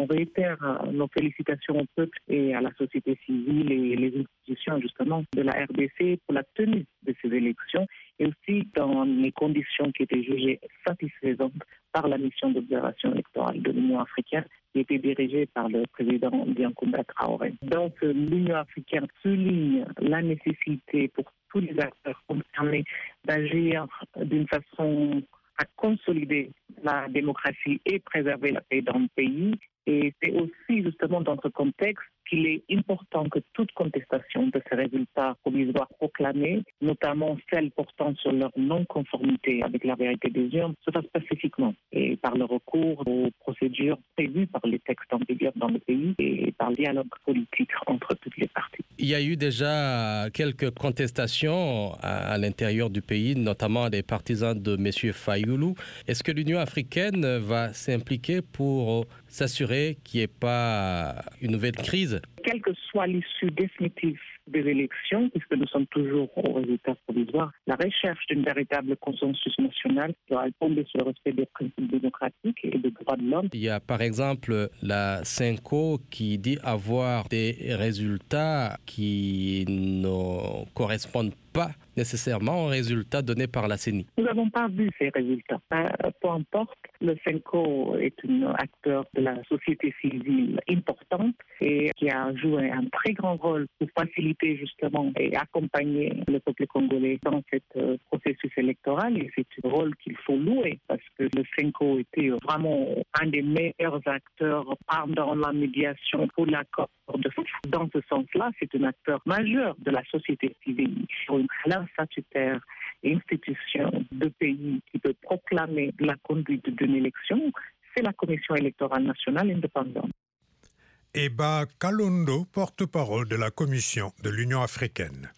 On réitère euh, nos félicitations au peuple et à la société civile et les institutions justement de la RDC pour la tenue de ces élections et aussi dans les conditions qui étaient jugées satisfaisantes par la mission d'observation électorale de l'Union africaine qui était dirigée par le président Biancounda Traoré. Donc l'Union africaine souligne la nécessité pour tous les acteurs concernés d'agir d'une façon à consolider la démocratie et préserver la paix dans le pays. Et c'est aussi justement dans ce contexte qu'il est important que toute contestation de ces résultats provisoires proclamés, notamment celles portant sur leur non-conformité avec la vérité des urnes, se fasse pacifiquement et par le recours aux procédures prévues par les textes en vigueur dans le pays et par le dialogue politique entre toutes les parties. Il y a eu déjà quelques contestations à, l'intérieur du pays, notamment des partisans de M. Fayoulou. Est-ce que l'Union africaine va s'impliquer pour s'assurer qu'il n'y ait pas une nouvelle crise Quelle que soit l'issue définitive des élections, puisque nous sommes toujours au résultat provisoire, la recherche d'une véritable consensus national doit tomber sur le respect des principes démocratiques et des droits de l'homme. Il y a par exemple la CINCO qui dit avoir des résultats qui ne correspondent pas nécessairement aux résultats donnés par la CENI. Nous n'avons pas vu ces résultats. Euh, peu importe, le CENCO est un acteur de la société civile importante et qui a joué un très grand rôle pour faciliter justement et accompagner le peuple congolais dans ce euh, processus électoral. Et c'est un rôle qu'il faut louer parce que le CENCO était vraiment un des meilleurs acteurs pendant la médiation pour l'accord de Dans ce sens-là, c'est un acteur majeur de la société civile classe statutaire institution de pays qui peut proclamer la conduite d'une élection, c'est la Commission électorale nationale indépendante. Eba Kalondo, porte-parole de la Commission de l'Union africaine.